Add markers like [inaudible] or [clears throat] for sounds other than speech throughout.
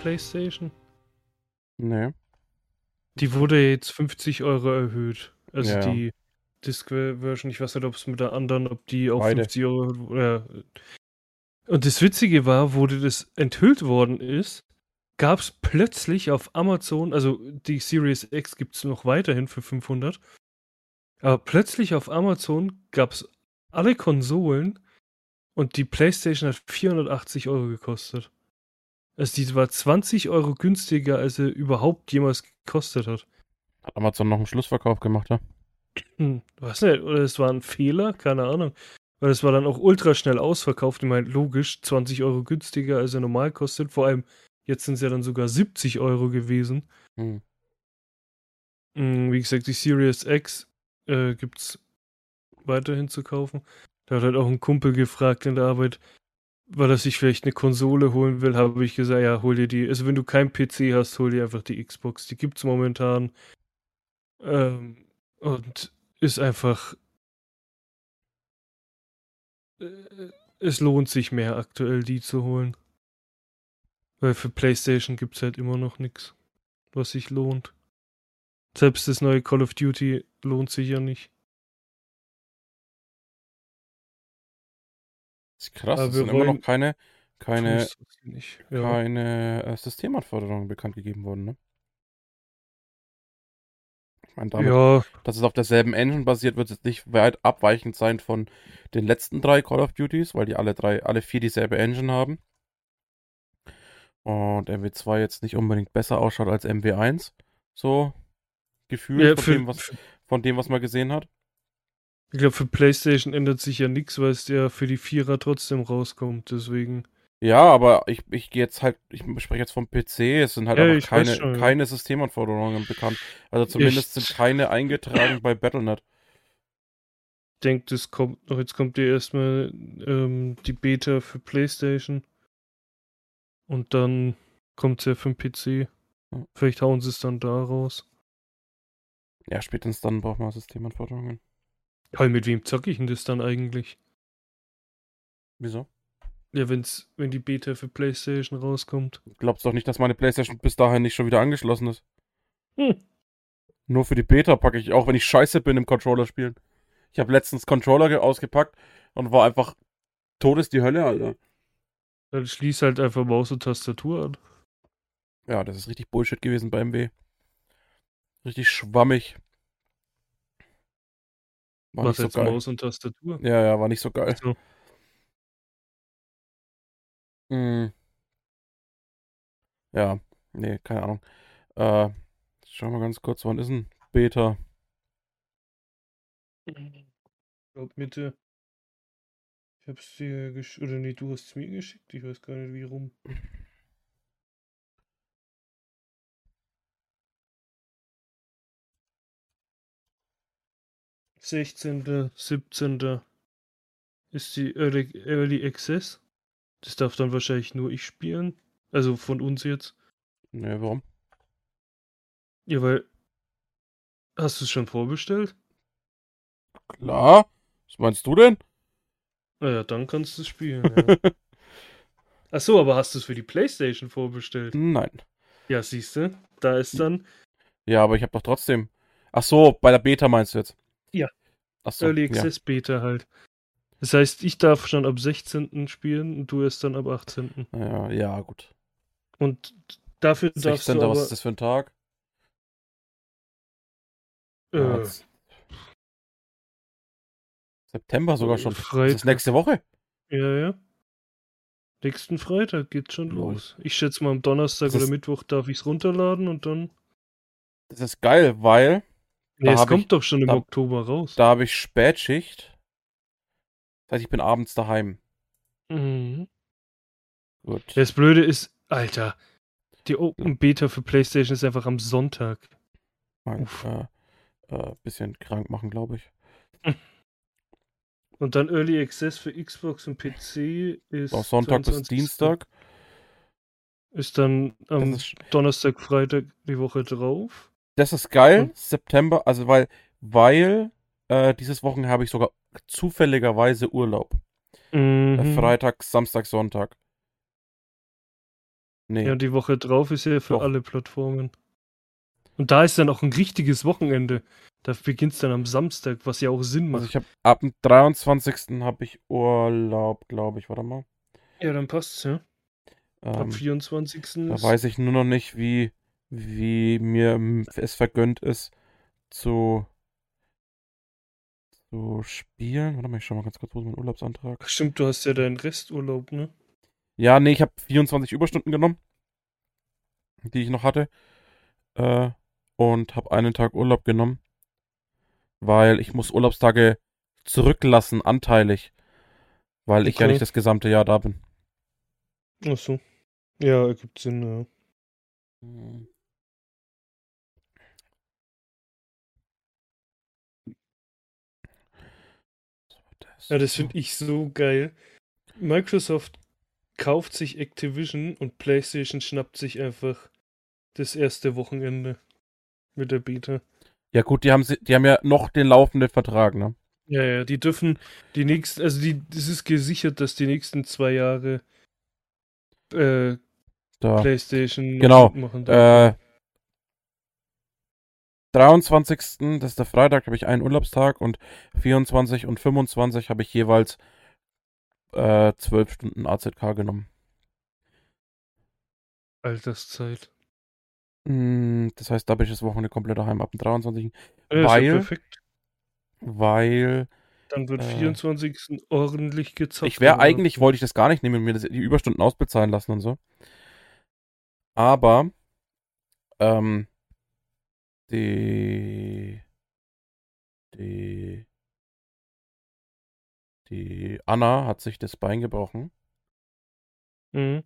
PlayStation? Nee. Die wurde jetzt 50 Euro erhöht. Also Ja. die Disc-Version, ich weiß nicht, ob es mit der anderen, ob die auch Beide. 50 Euro. Ja. Und das Witzige war, wo das enthüllt worden ist, gab es plötzlich auf Amazon, also die Series X gibt es noch weiterhin für 500, aber plötzlich auf Amazon gab es alle Konsolen und die PlayStation hat 480 Euro gekostet. Also die war 20 Euro günstiger, als sie überhaupt jemals gekostet hat. Hat Amazon noch einen Schlussverkauf gemacht, ja? Hm, weiß nicht, oder es war ein Fehler, keine Ahnung. Weil es war dann auch ultra schnell ausverkauft. Ich meine, logisch, 20 Euro günstiger, als er normal kostet. Vor allem, jetzt sind es ja dann sogar 70 Euro gewesen. Hm. Hm, Wie gesagt, die Series X äh, gibt es weiterhin zu kaufen. Da hat halt auch ein Kumpel gefragt in der Arbeit, weil er sich vielleicht eine Konsole holen will, habe ich gesagt, ja, hol dir die. Also wenn du keinen PC hast, hol dir einfach die Xbox. Die gibt's momentan. Ähm, und ist einfach. Äh, es lohnt sich mehr aktuell, die zu holen. Weil für PlayStation gibt's halt immer noch nichts, was sich lohnt. Selbst das neue Call of Duty lohnt sich ja nicht. Das ist krass, es sind immer noch keine, keine, nicht. Ja. keine äh, Systemanforderungen bekannt gegeben worden, ne? Ich meine, damit, ja, dass es auf derselben Engine basiert, wird es jetzt nicht weit abweichend sein von den letzten drei Call of Duties, weil die alle drei, alle vier dieselbe Engine haben. Und MW2 jetzt nicht unbedingt besser ausschaut als MW1. So gefühlt ja von, dem, was, von dem, was man gesehen hat. Ich glaube, für PlayStation ändert sich ja nichts, weil es ja für die Vierer trotzdem rauskommt. Deswegen. Ja, aber ich, ich gehe jetzt halt, ich spreche jetzt vom PC, es sind halt Ja, einfach keine, schon, keine Systemanforderungen bekannt. Also zumindest Ich- sind keine eingetragen bei Battle.net. Ich denke, das kommt noch. Jetzt kommt ja erstmal ähm, die Beta für PlayStation. Und dann kommt es ja für den PC. Vielleicht hauen sie es dann da raus. Ja, spätestens dann braucht man Systemanforderungen. Ja, mit wem zocke ich denn das dann eigentlich? Wieso? Ja, wenn's, wenn die Beta für PlayStation rauskommt. Glaubst doch nicht, dass meine Playstation bis dahin nicht schon wieder angeschlossen ist. Hm. Nur für die Beta packe ich auch, wenn ich scheiße bin im Controller spielen. Ich habe letztens Controller ge- ausgepackt und war einfach Todes die Hölle, Alter. Dann schließ halt einfach Maus und Tastatur an. Ja, das ist richtig Bullshit gewesen bei MW. Richtig schwammig. War Was nicht jetzt so geil. Maus und Tastatur? Ja, ja, war nicht so geil. So. Hm. Ja, nee, keine Ahnung. Äh, schauen wir ganz kurz, wann ist denn Beta? Ich glaub Mitte. Ich hab's dir geschickt. Oder nee, du hast es mir geschickt. Ich weiß gar nicht wie rum. Sechzehnter, siebzehnter ist die Early, Early Access. Das darf dann wahrscheinlich nur ich spielen. Also von uns jetzt. Nee, warum? Ja, weil. Hast du es schon vorbestellt? Klar. Was meinst du denn? Naja, dann kannst du es spielen. Ja. [laughs] Ach so, aber hast du es für die PlayStation vorbestellt? Nein. Ja, siehst du, da ist dann Ja, aber ich habe doch trotzdem. Ach so, bei der Beta meinst du jetzt? Ja. So, Early ja. Access Beta halt. Das heißt, ich darf schon ab 16. spielen und du erst dann ab 18. Ja, ja, gut. Und dafür darfst 16. du aber, was ist das für ein Tag? äh, Ja, September sogar schon. Das Freitag. ist nächste Woche. ja, ja. Nächsten Freitag geht's schon Lol. los. Ich schätze mal am Donnerstag Das oder Mittwoch darf ich es runterladen und dann. Das ist geil, weil Nee, es kommt ich- doch schon im da- Oktober raus. da habe ich Spätschicht. Das heißt, ich bin abends daheim. Mhm. Gut. Das Blöde ist, Alter, die Open Beta für PlayStation ist einfach am Sonntag. Uff. äh, äh, bisschen krank machen, glaube ich. Und dann Early Access für Xbox und PC ist. Auch Sonntag bis 22. Dienstag. Ist dann am ist, Donnerstag, Freitag die Woche drauf. Das ist geil. Und- September, also weil, weil äh, dieses Wochen habe ich sogar zufälligerweise Urlaub. Äh, Mhm. Freitag, Samstag, Sonntag. Nee. Ja, und die Woche drauf ist ja für Doch. alle Plattformen. Und da ist dann auch ein richtiges Wochenende. Da beginnt es dann am Samstag, was ja auch Sinn Also macht. ich habe ab dem 23. habe ich Urlaub, glaube ich. Warte mal. ja, dann passt's, ja. Ab Ähm, 24. da weiß ich nur noch nicht, wie, wie mir es vergönnt ist zu, zu spielen. Warte mal, ich schau mal ganz kurz, wo ist mein Urlaubsantrag? Ach, stimmt, du hast ja deinen Resturlaub, ne? Ja, nee, ich habe 24 Überstunden genommen, die ich noch hatte. Äh, und habe einen Tag Urlaub genommen, weil ich muss Urlaubstage zurücklassen, anteilig. Weil ich ja Okay. nicht das gesamte Jahr da bin. Ach so. Ja, ergibt Sinn, ja. Ja, das finde ich so geil. Microsoft kauft sich Activision und PlayStation schnappt sich einfach das erste Wochenende mit der Beta. Ja gut, die haben, sie- die haben ja noch den laufenden Vertrag, ne? Ja, ja, die dürfen die nächsten, also die, es ist gesichert, dass die nächsten zwei Jahre äh, Da. PlayStation Genau, mitmachen darf. Äh, 23. Das ist der Freitag, habe ich einen Urlaubstag und 24 und 25 habe ich jeweils äh, 12 Stunden AZK genommen. Alterszeit. Mm, Das heißt, da bin ich das Wochenende komplett daheim ab dem 23. Ja, ist ja Weil- perfekt. Weil Dann wird äh, 24. ordentlich gezockt. ich wäre eigentlich, wollte ich das gar nicht nehmen und mir das, die Überstunden ausbezahlen lassen und so. Aber ähm, die die die Anna hat sich das Bein gebrochen Mhm.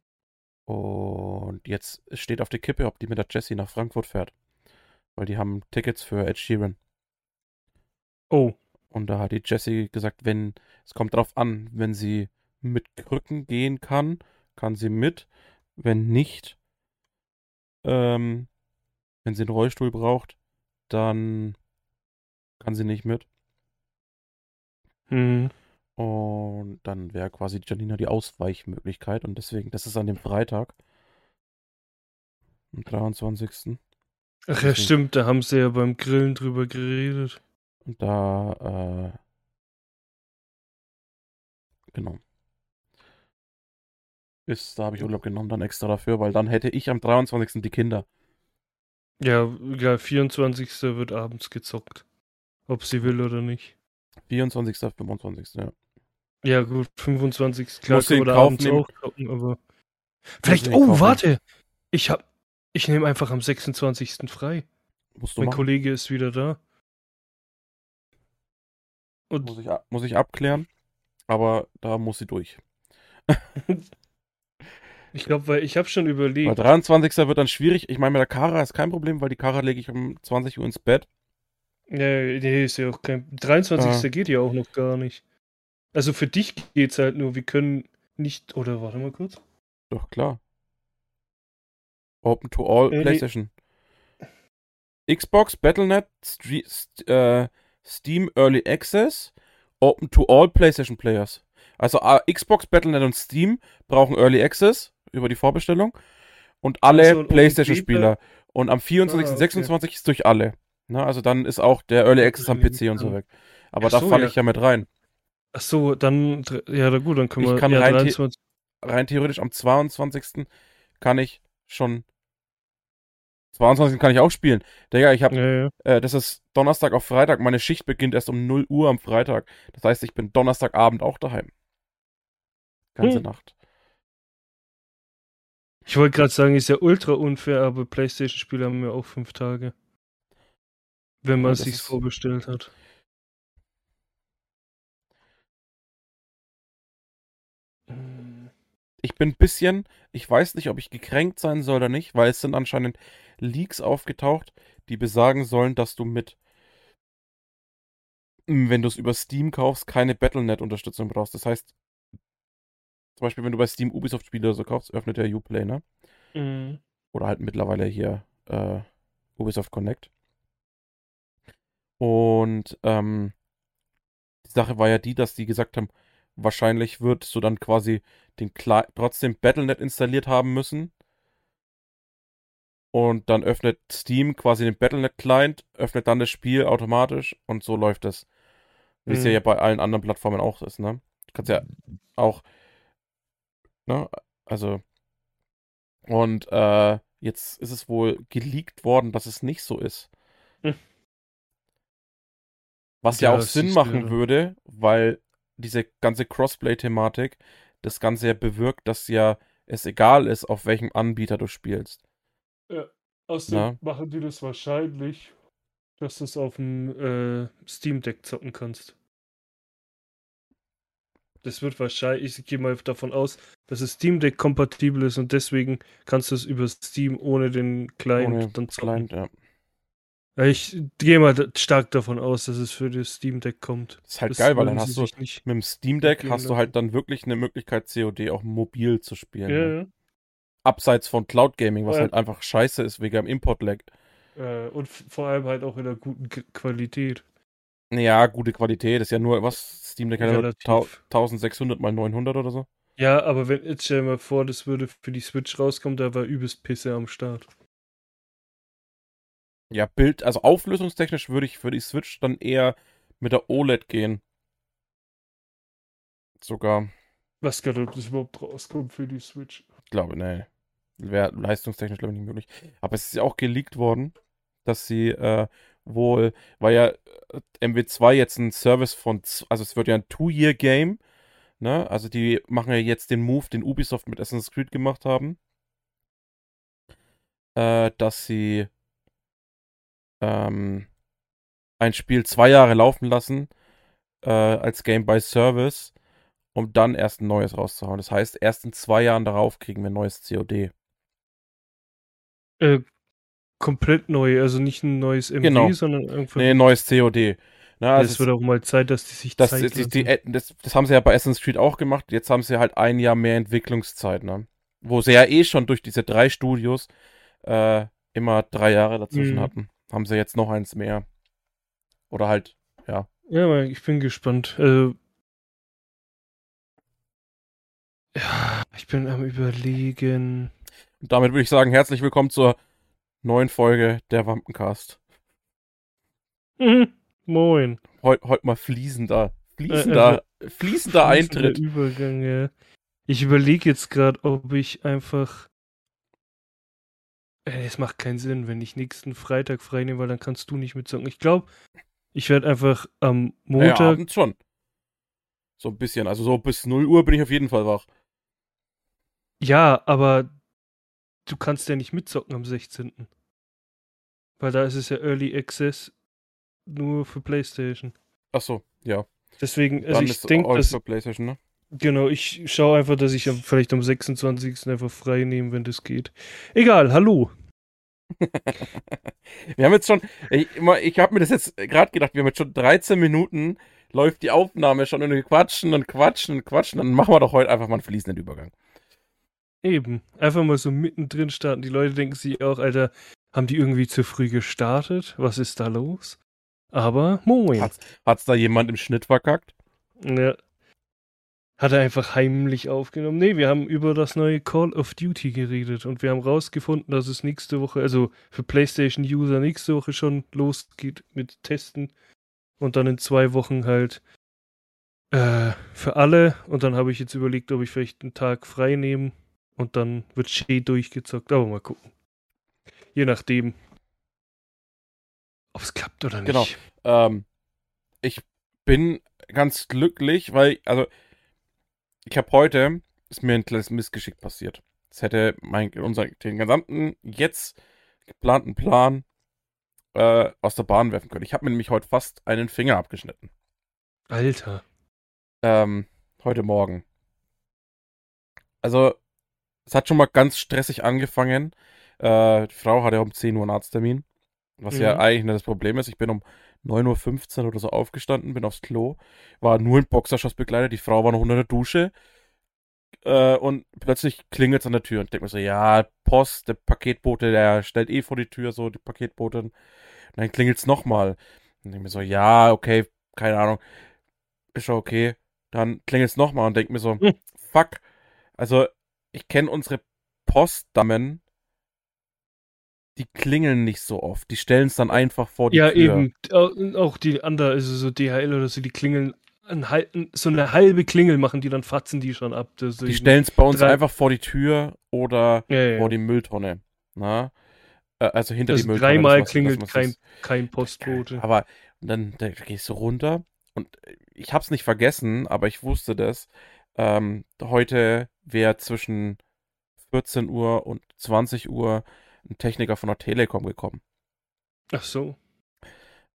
und jetzt steht auf der Kippe, ob die mit der Jessie nach Frankfurt fährt. Weil die haben Tickets für Ed Sheeran. Oh, Und da hat die Jessie gesagt, wenn, es kommt drauf an, wenn sie mit Krücken gehen kann, kann sie mit. Wenn nicht, ähm, wenn sie einen Rollstuhl braucht, dann kann sie nicht mit. mhm. Und dann wäre quasi Janina die Ausweichmöglichkeit. Und deswegen, das ist an dem Freitag, am 23. Ach ja, stimmt, da haben sie ja beim Grillen drüber geredet. Und da, äh, genau. Ist, da habe ich Urlaub genommen, dann extra dafür, weil dann hätte ich am 23. die Kinder. Ja, ja, 24. wird abends gezockt. Ob sie will oder nicht. 24. 25. Ja. Ja, gut, 25. Klar, da Kauf abends nehmen. auch zocken, aber. Vielleicht, oh, nehmen. warte! Ich hab. Ich nehme einfach am 26. frei. Musst du Mein machen. Kollege ist wieder da. Und Muss ich, muss ich abklären. Aber da muss sie durch. [laughs] ich glaube, weil ich habe schon Weil überlegt. 23. wird dann schwierig. Ich meine, mit der Kara ist kein Problem, weil die Kara lege ich um 20 Uhr ins Bett. Ja, nee, ist ja auch kein. 23. Ah. geht ja auch noch gar nicht. Also für dich geht's halt nur, wir können nicht. Oder warte mal kurz. Doch, klar. Open to all Äh, nee. PlayStation. Xbox, Battle.net, Stre St äh, Steam Early Access, Open to all PlayStation Players. Also äh, Xbox, Battle.net und Steam brauchen Early Access über die Vorbestellung und alle so, ohne PlayStation-Spieler. Und am 24. Ah, okay. 26 ist durch alle. Na, also dann ist auch der Early Access am PC und so weg. Aber Ach da so, falle ja. ich ja mit rein. Ach so, dann. Ja, gut, dann können Ich wir. kann ja, rein the- 23. rein theoretisch am 22. kann ich schon. 22. kann ich auch spielen. Digga, ich habe, Ja, ja. äh, das ist Donnerstag auf Freitag. Meine Schicht beginnt erst um 0 Uhr am Freitag. Das heißt, ich bin Donnerstagabend auch daheim. Ganze Hm. Nacht. Ich wollte gerade sagen, ist ja ultra unfair, aber PlayStation-Spiele haben ja auch fünf Tage. Wenn man es sich vorbestellt hat. Ich bin ein bisschen, ich weiß nicht, ob ich gekränkt sein soll oder nicht, weil es sind anscheinend Leaks aufgetaucht, die besagen sollen, dass du mit, wenn du es über Steam kaufst, keine Battle.net-Unterstützung brauchst. Das heißt, zum Beispiel, wenn du bei Steam Ubisoft-Spiele so kaufst, öffnet der Uplay, ne? Mhm. Oder halt mittlerweile hier äh, Ubisoft Connect. Und ähm, die Sache war ja die, dass die gesagt haben, wahrscheinlich würdest du dann quasi den Kle trotzdem Battle.net installiert haben müssen, und dann öffnet Steam quasi den Battle.net Client, öffnet dann das Spiel automatisch und so läuft es. Wie es Mhm. ja bei allen anderen Plattformen auch ist, ne? Du kannst ja auch, ne? Also, und äh, jetzt ist es wohl geleakt worden, dass es nicht so ist. Hm. Was ja, Ja, auch Sinn machen irre. würde, weil diese ganze Crossplay-Thematik das Ganze ja bewirkt, dass ja es egal ist, auf welchem Anbieter du spielst. Außerdem Ja. machen die das wahrscheinlich, dass du es auf dem äh, Steam Deck zocken kannst. Das wird wahrscheinlich, ich gehe mal davon aus, dass es Steam Deck kompatibel ist und deswegen kannst du es über Steam ohne den Client Ohne dann zocken. Client, ja. Ja, Ich gehe mal stark davon aus, dass es für das Steam Deck kommt. Das ist halt Das geil, weil dann hast du nicht. mit dem Steam Deck hast du halt dann wirklich eine Möglichkeit, COD auch mobil zu spielen. Ja, ne? ja. Abseits von Cloud Gaming, was Ja. halt einfach scheiße ist wegen dem Import-Lag. Äh, und vor allem halt auch in einer guten Qualität. Ja, gute Qualität ist ja nur, was? Steam Deck hat ja nur Relativ. tau- 1600 mal 900 oder so. Ja, aber wenn, jetzt stell dir mal vor, das würde für die Switch rauskommen, da war übelst Pisse am Start. Ja, Bild, also auflösungstechnisch würde ich für die Switch dann eher mit der OLED gehen. Sogar, Was gerade, ob das überhaupt rauskommt für die Switch. ich glaube, nee. Wäre leistungstechnisch, glaube ich, nicht möglich. Aber es ist ja auch geleakt worden, dass sie äh, wohl, weil ja äh, MW2 jetzt ein Service von, also es wird ja ein Two-Year-Game, ne? Also die machen ja jetzt den Move, den Ubisoft mit Assassin's Creed gemacht haben, äh, dass sie ähm, ein Spiel zwei Jahre laufen lassen äh, als Game by Service, um dann erst ein neues rauszuhauen. Das heißt, erst in zwei Jahren darauf kriegen wir ein neues COD. Äh, komplett neu, also nicht ein neues MW, Genau. sondern einfach. Nee, ein neues COD. Na, es wird auch mal Zeit, dass die sich das, Zeit die, die, das, das haben sie ja bei Assassin's Creed auch gemacht. Jetzt haben sie halt ein Jahr mehr Entwicklungszeit, ne? Wo sie ja eh schon durch diese drei Studios äh, immer drei Jahre dazwischen Mhm. hatten. Haben sie jetzt noch eins mehr. Oder halt, ja. Ja, aber ich bin gespannt. Also, ja, ich bin am überlegen. Und damit würde ich sagen, herzlich willkommen zur neuen Folge der Wampencast. Mhm. [laughs] Moin. Heute heut mal fließender, Äh, fließender, fließender Fließender Eintritt. Übergang, ja. Ich überlege jetzt gerade, ob ich einfach. Äh, Es macht keinen Sinn, wenn ich nächsten Freitag frei nehme, weil dann kannst du nicht mitzocken. Ich glaube, ich werde einfach am Ja, Montag. abends schon. So ein bisschen. Also so bis 0 Uhr bin ich auf jeden Fall wach. Ja, aber du kannst ja nicht mitzocken am 16. Weil da ist es ja Early Access nur für PlayStation. Ach so, ja. Deswegen, also Dann ich denke, dass für PlayStation, ne? Genau, ich schaue einfach, dass ich vielleicht am 26. einfach frei nehme, wenn das geht. Egal, hallo. [laughs] wir haben jetzt schon, ich, ich habe mir das jetzt gerade gedacht, wir haben jetzt schon 13 Minuten, läuft die Aufnahme schon und wir quatschen und quatschen und quatschen, dann machen wir doch heute einfach mal einen fließenden Übergang. Eben. Einfach mal so mittendrin starten. Die Leute denken sich auch, Alter, haben die irgendwie zu früh gestartet? Was ist da los? Aber moin. Hat's, hat's da jemand im Schnitt verkackt? Ja. Hat er einfach heimlich aufgenommen? Nee, wir haben über das neue Call of Duty geredet und wir haben rausgefunden, dass es nächste Woche, also für PlayStation-User nächste Woche schon losgeht mit Testen und dann in zwei Wochen halt äh, für alle. Und dann habe ich jetzt überlegt, ob ich vielleicht einen Tag frei nehme und dann wird schön durchgezockt. Aber mal gucken. Je nachdem, ob es klappt oder nicht. Genau. Ähm, ich bin ganz glücklich, weil, also, ich habe heute, ist mir ein kleines Missgeschick passiert. Es hätte mein, unser, den gesamten jetzt geplanten Plan äh, aus der Bahn werfen können. Ich habe mir nämlich heute fast einen Finger abgeschnitten. Alter. Ähm, heute Morgen. Also, es hat schon mal ganz stressig angefangen. Äh, die Frau hatte um 10 Uhr einen Arzttermin. Was ja Mhm. eigentlich nicht das Problem ist. Ich bin um 9.15 Uhr oder so aufgestanden, bin aufs Klo, war nur in Boxershorts begleitet. Die Frau war noch unter der Dusche. Äh, und plötzlich klingelt es an der Tür und denke mir so, ja, Post, der Paketbote, der stellt eh vor die Tür so, die Paketbotin. Und dann klingelt es nochmal. Und denke mir so, ja, okay, keine Ahnung. Ist schon okay. Dann klingelt es nochmal und denke mir so, Hm. fuck. Also, ich kenne unsere Postdamen die klingeln nicht so oft. Die stellen es dann einfach vor die Ja, Tür. eben. Au- Auch die andere, also so DHL oder so, die klingeln, ein, so eine halbe Klingel machen die, dann fatzen die schon ab. Die deswegen- stellen es bei uns drei- einfach vor die Tür oder ja, ja. vor die Mülltonne. Na? Äh, Also hinter Also die Mülltonne. dreimal man- klingelt dass man's- kein Postbote. Aber dann da gehst du runter und ich hab's nicht vergessen, aber ich wusste das. Ähm, heute wäre zwischen 14 Uhr und 20 Uhr ein Techniker von der Telekom gekommen. Ach so.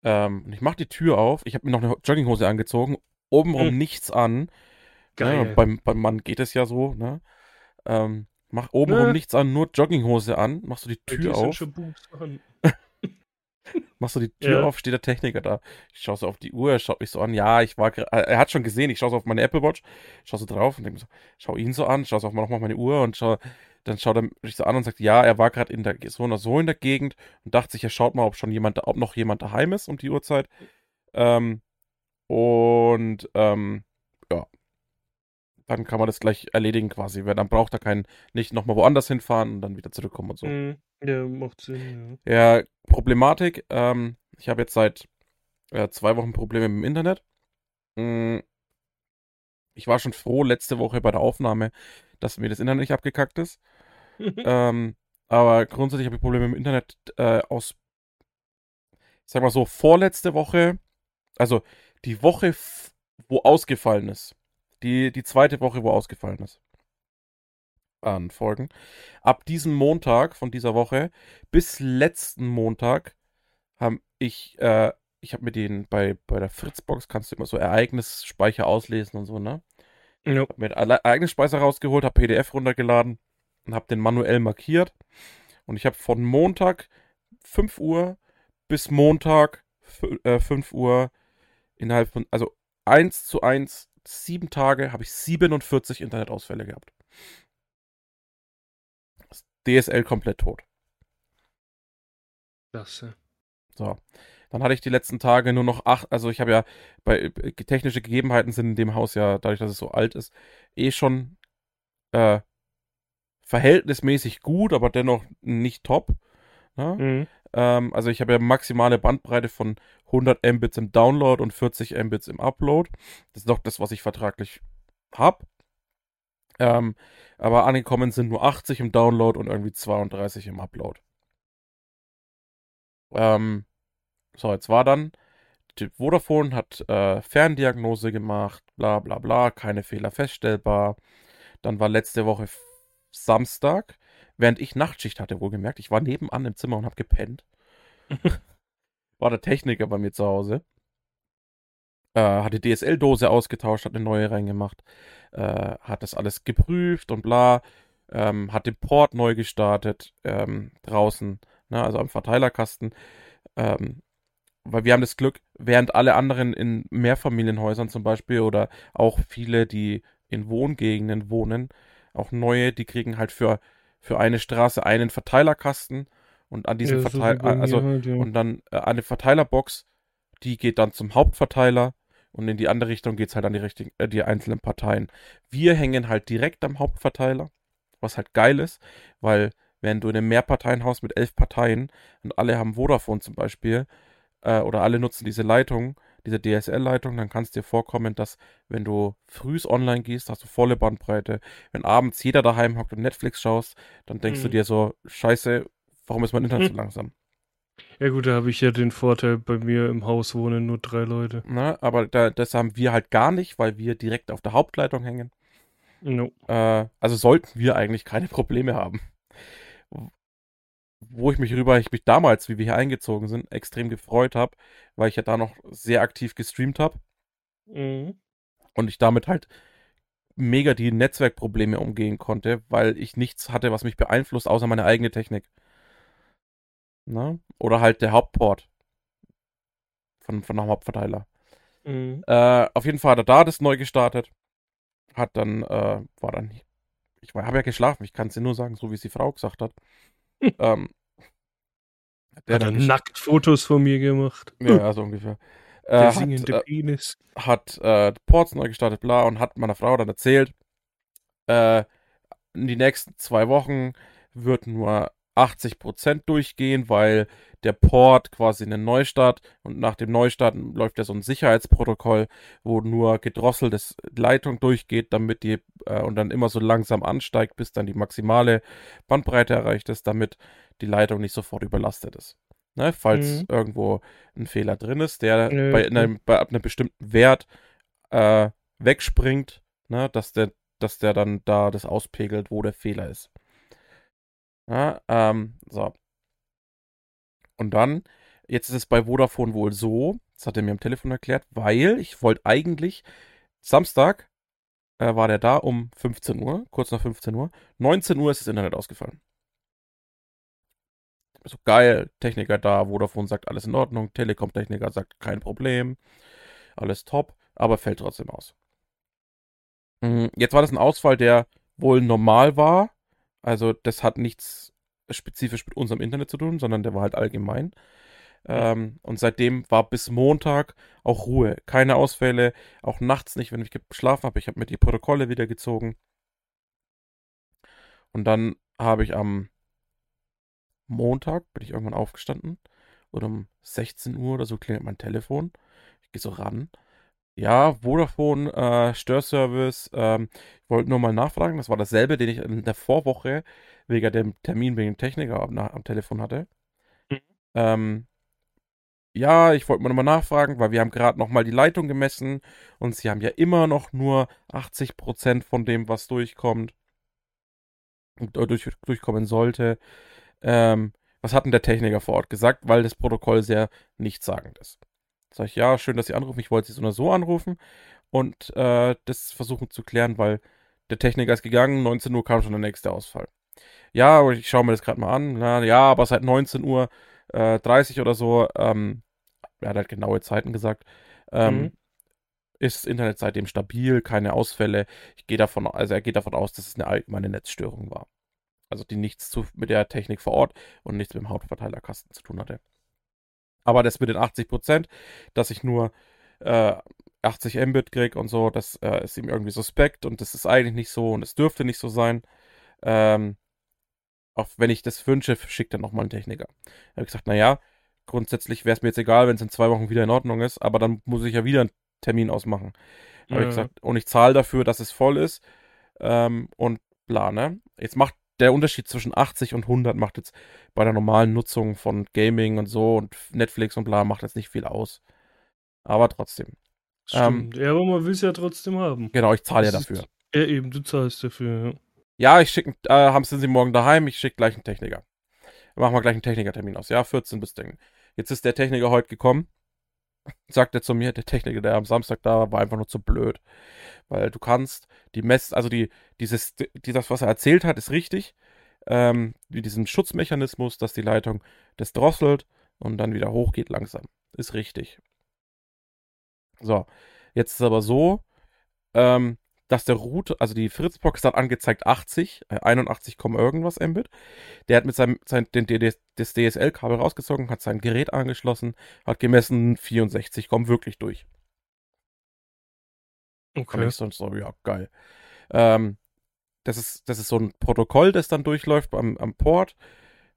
Ähm, und ich mach die Tür auf, ich habe mir noch eine Jogginghose angezogen, obenrum Hm. nichts an. Geil. Ne, beim, beim Mann geht es ja so, ne? Ähm, mach obenrum Ne. nichts an, nur Jogginghose an, machst du die Tür sind auf, [laughs] machst du die [laughs] Tür Ja. auf, steht der Techniker da. Ich schaue so auf die Uhr, er schaut mich so an, ja, ich war, äh, er hat schon gesehen, ich schaue so auf meine Apple Watch, schau so drauf und denk so, schau ihn so an, schau so auf nochmal meine Uhr und schau, dann schaut er mich so an und sagt, ja, er war gerade in der, so oder so in der Gegend und dachte sich, er schaut mal, ob schon jemand, da- ob noch jemand daheim ist um die Uhrzeit. Ähm, und, ähm, ja. Dann kann man das gleich erledigen quasi, weil dann braucht er keinen, nicht nochmal woanders hinfahren und dann wieder zurückkommen und so. Mhm. Ja, macht Sinn, Ja, Problematik. Ähm, ich habe jetzt seit äh, zwei Wochen Probleme mit dem Internet. Mm, Ich war schon froh letzte Woche bei der Aufnahme, dass mir das Internet nicht abgekackt ist. Ähm, aber grundsätzlich habe ich Probleme mit dem Internet äh, aus, ich sag mal so, vorletzte Woche, also die Woche, wo ausgefallen ist. Die, die zweite Woche, wo ausgefallen ist. An Folgen. Ab diesem Montag von dieser Woche bis letzten Montag habe ich, äh, ich habe mir den bei, bei der Fritzbox kannst du immer so Ereignisspeicher auslesen und so, ne? ja. Hab mir Ereignisspeicher rausgeholt, habe PDF runtergeladen und habe den manuell markiert. Und ich habe von Montag 5 Uhr bis Montag äh, 5 Uhr innerhalb von, also 1 zu 1, sieben Tage habe ich 47 Internetausfälle gehabt. Das DSL komplett tot. Klasse. So. Dann hatte ich die letzten Tage nur noch acht, also ich habe ja bei technische Gegebenheiten sind in dem Haus ja, dadurch, dass es so alt ist, eh schon äh, verhältnismäßig gut, aber dennoch nicht top. Ne? Mhm. Ähm, also ich habe ja maximale Bandbreite von 100 Mbits im Download und 40 Mbits im Upload. Das ist doch das, was ich vertraglich habe. Ähm, aber angekommen sind nur 80 im Download und irgendwie 32 im Upload. Ähm, so, jetzt war dann, Vodafone hat äh, Ferndiagnose gemacht, bla bla bla, keine Fehler feststellbar. Dann war letzte Woche Samstag, während ich Nachtschicht hatte, wohlgemerkt, ich war nebenan im Zimmer und habe gepennt. [laughs] war der Techniker bei mir zu Hause. Äh, hat die DSL-Dose ausgetauscht, hat eine neue reingemacht, äh, hat das alles geprüft und bla, ähm, hat den Port neu gestartet ähm, draußen, ne, also am Verteilerkasten. Ähm, weil wir haben das Glück, während alle anderen in Mehrfamilienhäusern zum Beispiel oder auch viele, die in Wohngegenden wohnen, auch neue, die kriegen halt für, für eine Straße einen Verteilerkasten und an diesem ja, so Verteiler, mir also halt, ja. und dann äh, eine Verteilerbox, die geht dann zum Hauptverteiler und in die andere Richtung geht es halt an die, richtigen, äh, die einzelnen Parteien. Wir hängen halt direkt am Hauptverteiler, was halt geil ist, weil wenn du in einem Mehrparteienhaus mit elf Parteien und alle haben Vodafone zum Beispiel äh, oder alle nutzen diese Leitung, diese DSL-Leitung, dann kann es dir vorkommen, dass wenn du frühs online gehst, hast du volle Bandbreite. Wenn abends jeder daheim hockt und Netflix schaust, dann denkst du Mhm. dir so, scheiße, warum ist mein Internet so langsam? ja gut, da habe ich ja den Vorteil, bei mir im Haus wohnen nur drei Leute. Ne? Aber da, das haben wir halt gar nicht, weil wir direkt auf der Hauptleitung hängen. No. Äh, also sollten wir eigentlich keine Probleme haben. Wo ich mich rüber, ich mich damals, wie wir hier eingezogen sind, extrem gefreut habe, weil ich ja da noch sehr aktiv gestreamt habe Mhm. und ich damit halt mega die Netzwerkprobleme umgehen konnte, weil ich nichts hatte, was mich beeinflusst, außer meine eigene Technik. Ne? Oder halt der Hauptport von, von einem Hauptverteiler. Mhm. Äh, auf jeden Fall hat er da das neu gestartet. Hat dann, äh, war dann, ich habe ja geschlafen, ich kann es dir nur sagen, so wie es die Frau gesagt hat. [laughs] ähm, der Hat dann nackt Fotos von mir gemacht. Ja, [laughs] so ungefähr. Der Äh, hat singende äh, Penis. hat äh, Ports neu gestartet, bla, und hat meiner Frau dann erzählt, äh, in die nächsten zwei Wochen wird nur 80% durchgehen, weil der Port quasi einen Neustart und nach dem Neustart läuft ja so ein Sicherheitsprotokoll, wo nur gedrosseltes Leitung durchgeht, damit die äh, und dann immer so langsam ansteigt, bis dann die maximale Bandbreite erreicht ist, damit die Leitung nicht sofort überlastet ist. Ne, falls mhm. irgendwo ein Fehler drin ist, der Nö, bei, einem, bei einem bestimmten Wert äh, wegspringt, ne, dass der, dass der dann da das auspegelt, wo der Fehler ist. Ja, ähm, so. Und dann, jetzt ist es bei Vodafone wohl so, das hat er mir am Telefon erklärt, weil ich wollte eigentlich Samstag äh, war der da um 15 Uhr, kurz nach 15 Uhr. 19 Uhr ist das Internet ausgefallen. So geil, Techniker da, Vodafone sagt alles in Ordnung, Telekom-Techniker sagt kein Problem, alles top, aber fällt trotzdem aus. Hm, jetzt war das ein Ausfall, der wohl normal war, also das hat nichts spezifisch mit unserem Internet zu tun, sondern der war halt allgemein. Ähm, und seitdem war bis Montag auch Ruhe. Keine Ausfälle, auch nachts nicht, wenn ich geschlafen habe. Ich habe mir die Protokolle wieder gezogen. Und dann habe ich am Montag, bin ich irgendwann aufgestanden. Und um 16 Uhr oder so klingelt mein Telefon. Ich gehe so ran. Ja, Vodafone äh, Störservice. Ähm, ich wollte nur mal nachfragen. Das war dasselbe, den ich in der Vorwoche wegen dem Termin wegen dem Techniker am, am Telefon hatte. Mhm. Ähm, ja, ich wollte mal nochmal nachfragen, weil wir haben gerade nochmal die Leitung gemessen und sie haben ja immer noch nur 80% von dem, was durchkommt, durch, durchkommen sollte. Ähm, was hat denn der Techniker vor Ort gesagt, weil das Protokoll sehr nichtssagend ist. Sag ich, ja, schön, dass Sie anrufen. Ich wollte Sie so oder so anrufen und äh, das versuchen zu klären, weil der Techniker ist gegangen, 19 Uhr kam schon der nächste Ausfall. Ja, ich schaue mir das gerade mal an. Na, ja, aber seit 19 Uhr äh, 30 oder so, ähm, er hat halt genaue Zeiten gesagt, ähm, mhm. ist das Internet seitdem stabil, keine Ausfälle. Ich gehe davon, also er geht davon aus, dass es eine allgemeine Netzstörung war. Also die nichts zu, mit der Technik vor Ort und nichts mit dem Hauptverteilerkasten zu tun hatte. Aber das mit den 80 Prozent, dass ich nur äh, 80 Mbit kriege und so, das äh, ist ihm irgendwie suspekt und das ist eigentlich nicht so und es dürfte nicht so sein. Ähm, auch wenn ich das wünsche, schickt er nochmal einen Techniker. Da habe ich gesagt, naja, grundsätzlich wäre es mir jetzt egal, wenn es in zwei Wochen wieder in Ordnung ist, aber dann muss ich ja wieder einen Termin ausmachen. Ja. Habe ich gesagt, und ich zahle dafür, dass es voll ist ähm, und bla, ne? Jetzt macht der Unterschied zwischen 80 und 100 macht jetzt bei der normalen Nutzung von Gaming und so und Netflix und bla macht jetzt nicht viel aus. Aber trotzdem. Stimmt. Ähm, ja, aber man will es ja trotzdem haben. Genau, ich zahle ja dafür. Ja, eben, du zahlst dafür. Ja, ich schicke, äh, haben Sie morgen daheim, ich schicke gleich einen Techniker. Machen wir gleich einen Technikertermin aus. Ja, 14 bis Ding. Jetzt ist der Techniker heute gekommen. Sagt er zu mir, der Techniker, der am Samstag da war, war einfach nur zu blöd. Weil du kannst die Mess, also die, dieses, die, das, was er erzählt hat, ist richtig. Ähm, wie diesen Schutzmechanismus, dass die Leitung das drosselt und dann wieder hochgeht langsam. Ist richtig. So, jetzt ist es aber so, ähm, dass der Root, also die Fritzbox hat angezeigt 80, äh, 81, irgendwas Mbit. Der hat mit seinem, sein, den, das DSL-Kabel rausgezogen, hat sein Gerät angeschlossen, hat gemessen 64, kommt wirklich durch. Okay. Und ich sonst so, ja, geil. Ähm, das, ist, das ist so ein Protokoll, das dann durchläuft am, am Port.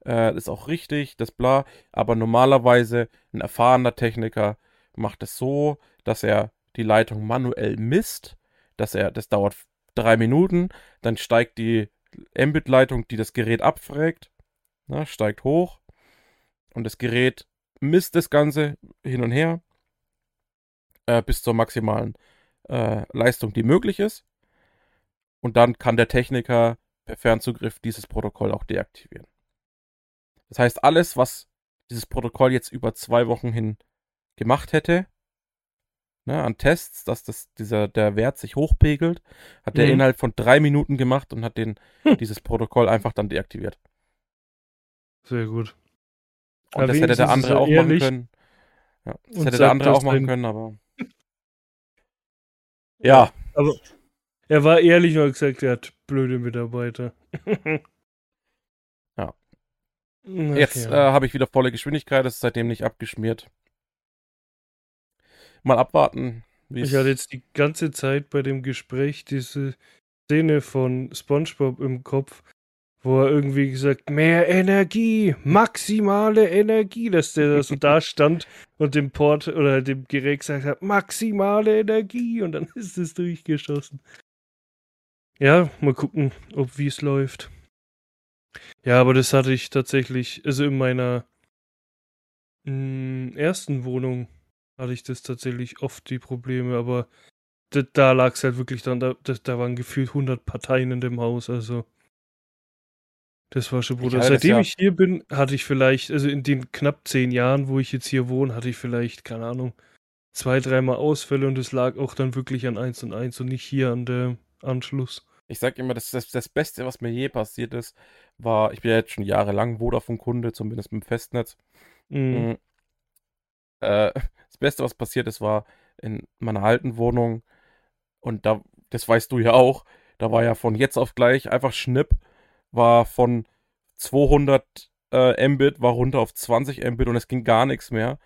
Äh, ist auch richtig, das bla. Aber normalerweise ein erfahrener Techniker macht es so, dass er die Leitung manuell misst dass er, das dauert drei Minuten, dann steigt die Mbit-Leitung, die das Gerät abfragt, na, steigt hoch und das Gerät misst das Ganze hin und her äh, bis zur maximalen äh, Leistung, die möglich ist. Und dann kann der Techniker per Fernzugriff dieses Protokoll auch deaktivieren. Das heißt, alles, was dieses Protokoll jetzt über zwei Wochen hin gemacht hätte, ne, an Tests, dass das, dieser, der Wert sich hochpegelt, hat der mhm. innerhalb von drei Minuten gemacht und hat den, hm. dieses Protokoll einfach dann deaktiviert. Sehr gut. Und das hätte der andere auch machen können. Ja, das hätte der andere auch machen können, aber. [laughs] Ja. Aber er war ehrlich und hat gesagt, er hat blöde Mitarbeiter. [laughs] ja. Jetzt ja. äh, habe ich wieder volle Geschwindigkeit, das ist seitdem nicht abgeschmiert mal abwarten. Ich hatte jetzt die ganze Zeit bei dem Gespräch diese Szene von SpongeBob im Kopf, wo er irgendwie gesagt, mehr Energie, maximale Energie, dass der so [laughs] da stand und dem Port oder dem Gerät gesagt hat, maximale Energie und dann [laughs] ist es durchgeschossen. Ja, mal gucken, ob wie es läuft. Ja, aber das hatte ich tatsächlich, also in meiner mh, hm, ersten Wohnung hatte ich das tatsächlich oft die Probleme, aber da, da lag es halt wirklich dann, da, da, waren gefühlt 100 Parteien in dem Haus, also das war schon Bruder. Seitdem ich hier bin, hatte ich vielleicht, also in den knapp zehn Jahren, wo ich jetzt hier wohne, hatte ich vielleicht, keine Ahnung, zwei, dreimal Ausfälle und es lag auch dann wirklich an 1 und 1 und nicht hier an der Anschluss. Ich sag immer, das, das, das Beste, was mir je passiert ist, war, ich bin ja jetzt schon jahrelang Vodafone-Kunde, zumindest mit dem Festnetz. Mhm. Mhm. Äh, Beste, was passiert ist, war in meiner alten Wohnung, und da, das weißt du ja auch, da war ja von jetzt auf gleich einfach Schnipp war von 200 äh, Mbit, war runter auf 20 Mbit und es ging gar nichts mehr,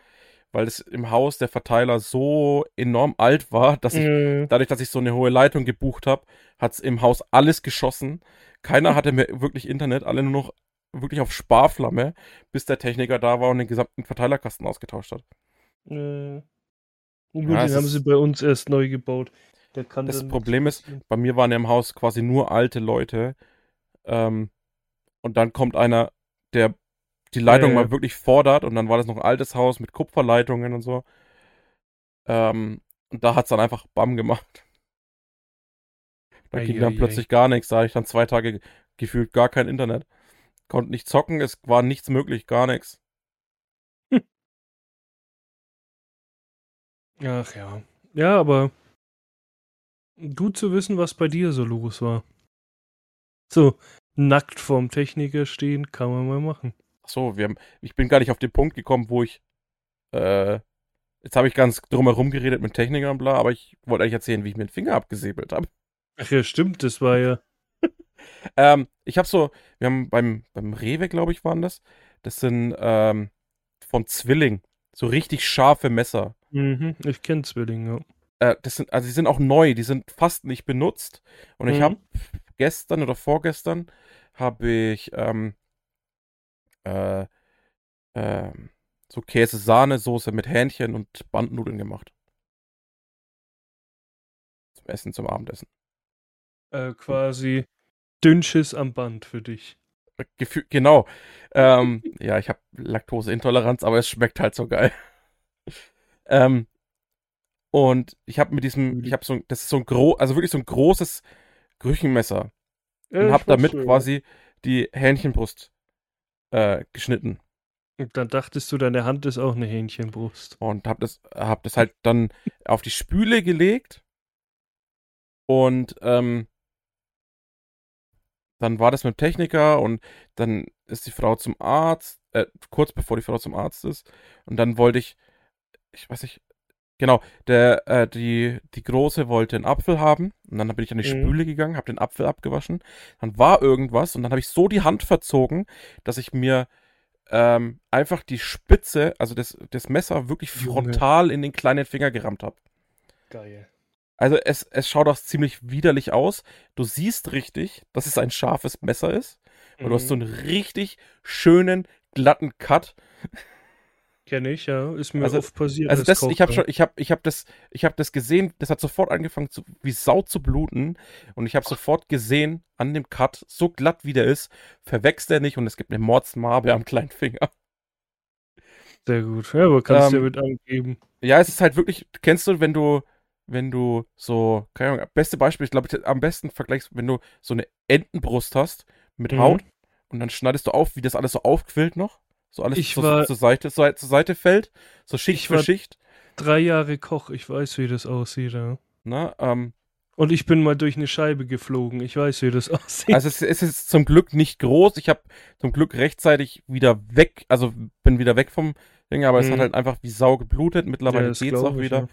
weil es im Haus der Verteiler so enorm alt war, [laughs] dass ich, mm. dadurch, dass ich so eine hohe Leitung gebucht habe, hat es im Haus alles geschossen. Keiner [laughs] hatte mehr wirklich Internet, alle nur noch wirklich auf Sparflamme, bis der Techniker da war und den gesamten Verteilerkasten ausgetauscht hat. Äh. Gut, ja, den haben sie bei uns erst neu gebaut. das Problem ist, bei mir waren ja im Haus quasi nur alte Leute ähm, und dann kommt einer, der die Leitung ja, ja. mal wirklich fordert und dann war das noch ein altes Haus mit Kupferleitungen und so. Ähm, und da hat es dann einfach BAM gemacht. Da ging dann plötzlich gar nichts. Da hatte ich dann zwei Tage gefühlt gar kein Internet. Konnte nicht zocken, es war nichts möglich, gar nichts. Ach ja. Ja, aber gut zu wissen, was bei dir so los war. So, nackt vorm Techniker stehen, kann man mal machen. Ach so, wir haben, ich bin gar nicht auf den Punkt gekommen, wo ich, äh, jetzt habe ich ganz drumherum geredet mit Technikern und bla, aber ich wollte eigentlich erzählen, wie ich mir den Finger abgesäbelt habe. Ach ja, stimmt, das war ja. [laughs] ähm, ich habe so, wir haben beim, beim Rewe, glaube ich, waren das, das sind, ähm, von Zwilling, so richtig scharfe Messer. Mhm, ich kenne Zwilling, ja. Äh, das sind, also die sind auch neu, die sind fast nicht benutzt. Und mhm. ich habe gestern oder vorgestern habe ich ähm, äh, äh, so Käse-Sahne-Soße mit Hähnchen und Bandnudeln gemacht. Zum Essen, zum Abendessen. Äh, quasi Dünnschiss am Band für dich. Gefühl, genau. ähm, [laughs] ja, ich habe Laktoseintoleranz, aber es schmeckt halt so geil. Ähm, und ich habe mit diesem, ich habe so, das ist so ein groß, also wirklich so ein großes Küchenmesser. Ja, und habe damit schön, quasi die Hähnchenbrust äh, geschnitten. Und dann dachtest du, deine Hand ist auch eine Hähnchenbrust. Und hab das, hab das halt dann auf die Spüle gelegt. Und ähm, dann war das mit dem Techniker und dann ist die Frau zum Arzt, äh, kurz bevor die Frau zum Arzt ist. Und dann wollte ich, ich weiß nicht, Genau, der, äh, die, die Große wollte einen Apfel haben und dann bin ich an die mhm. Spüle gegangen, habe den Apfel abgewaschen. Dann war irgendwas und dann habe ich so die Hand verzogen, dass ich mir ähm, einfach die Spitze, also das, das Messer wirklich frontal in den kleinen Finger gerammt habe. Geil. Also es, es schaut auch ziemlich widerlich aus. Du siehst richtig, dass es ein scharfes Messer ist. Und mhm. du hast so mhm. einen richtig schönen, glatten Cut. Kenne ich, ja. Ist mir also, oft passiert. Also das, ich habe schon, ich habe, ich habe das, ich habe das gesehen. Das hat sofort angefangen, zu, wie Sau zu bluten. Und ich habe sofort gesehen an dem Cut, so glatt wie der ist, verwächst er nicht und es gibt eine Mordsmarbe am kleinen Finger. Sehr gut. Ja, aber kannst du ähm, dir mit angeben. Ja, es ist halt wirklich. Kennst du, wenn du, wenn du so, keine Ahnung, beste Beispiel, ich glaube, am besten vergleichst, wenn du so eine Entenbrust hast mit mhm. Haut und dann schneidest du auf, wie das alles so aufquillt noch so alles ich so, war, zur, Seite, so, zur Seite fällt, so Schicht für Schicht. Drei Jahre Koch, ich weiß, wie das aussieht. Ja. Na, ähm, und ich bin mal durch eine Scheibe geflogen. Ich weiß, wie das [laughs] aussieht. Also es, es ist zum Glück nicht groß. Ich habe zum Glück rechtzeitig wieder weg, also bin wieder weg vom Ding, aber mhm. es hat mhm. halt einfach wie Sau geblutet. Mittlerweile ja, geht's auch wieder.